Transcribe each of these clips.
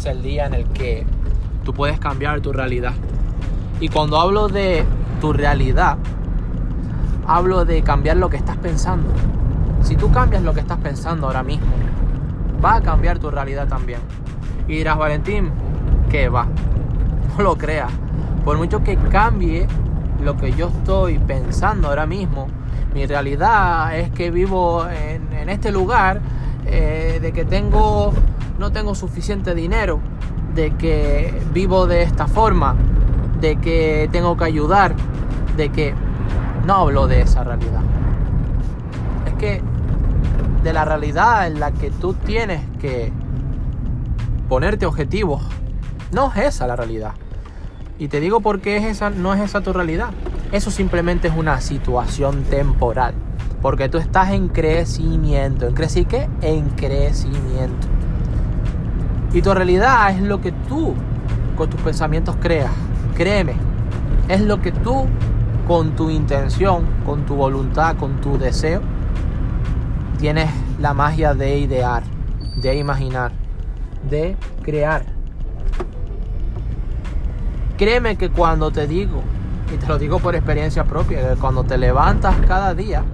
es el día en el que tú puedes cambiar tu realidad. Y cuando hablo de tu realidad, hablo de cambiar lo que estás pensando. Si tú cambias lo que estás pensando ahora mismo, va a cambiar tu realidad también. Y dirás, Valentín, ¿qué va? No lo creas. Por mucho que cambie lo que yo estoy pensando ahora mismo, mi realidad es que vivo en, este lugar, eh, de que tengo, no tengo suficiente dinero, de que vivo de esta forma, de que tengo que ayudar, de que no hablo de esa realidad. Es que de la realidad en la que tú tienes que ponerte objetivos, no es esa la realidad. Y te digo por qué es esa, no es esa tu realidad. Eso simplemente es una situación temporal. Porque tú estás en crecimiento. ¿En crecimiento qué? En crecimiento. Y tu realidad es lo que tú con tus pensamientos creas. Créeme, es lo que tú con tu intención, con tu voluntad, con tu deseo, tienes la magia de idear, de imaginar, de crear. Créeme que cuando te digo, y te lo digo por experiencia propia, que cuando te levantas cada día,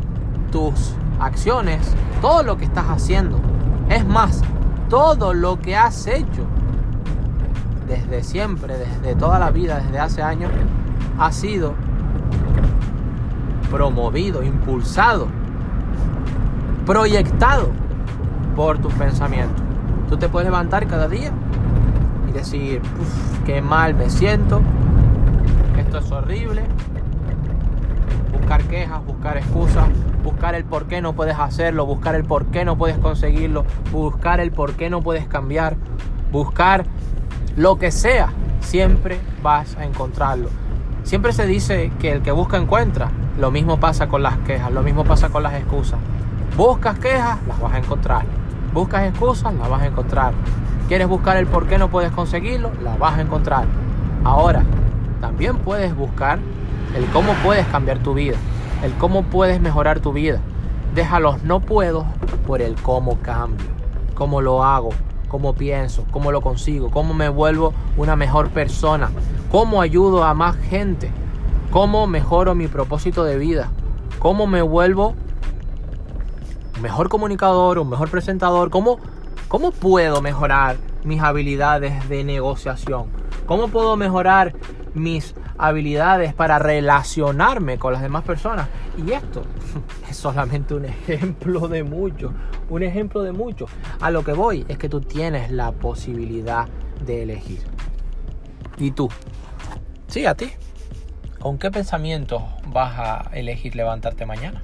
tus acciones, todo lo que estás haciendo, es más, todo lo que has hecho desde siempre, desde toda la vida, desde hace años, ha sido promovido, impulsado, proyectado por tus pensamientos. Tú te puedes levantar cada día y decir, qué mal me siento, esto es horrible, buscar quejas, buscar excusas, buscar el por qué no puedes hacerlo, buscar el por qué no puedes conseguirlo, buscar el por qué no puedes cambiar, buscar lo que sea, siempre vas a encontrarlo. Siempre se dice que el que busca encuentra. Lo mismo pasa con las quejas, lo mismo pasa con las excusas. Buscas quejas, las vas a encontrar. Buscas excusas, las vas a encontrar. ¿Quieres buscar el por qué no puedes conseguirlo? Las vas a encontrar. Ahora, también puedes buscar el cómo puedes cambiar tu vida, el cómo puedes mejorar tu vida. Deja los no puedo por el cómo cambio, cómo lo hago, cómo pienso, cómo lo consigo, cómo me vuelvo una mejor persona, cómo ayudo a más gente, cómo mejoro mi propósito de vida, cómo me vuelvo un mejor comunicador, un mejor presentador, cómo, cómo puedo mejorar mis habilidades de negociación, cómo puedo mejorar mis habilidades para relacionarme con las demás personas. Y esto es solamente un ejemplo de muchos, un ejemplo de muchos. A lo que voy es que tú tienes la posibilidad de elegir. ¿Y tú? Sí, a ti. ¿Con qué pensamiento vas a elegir levantarte mañana?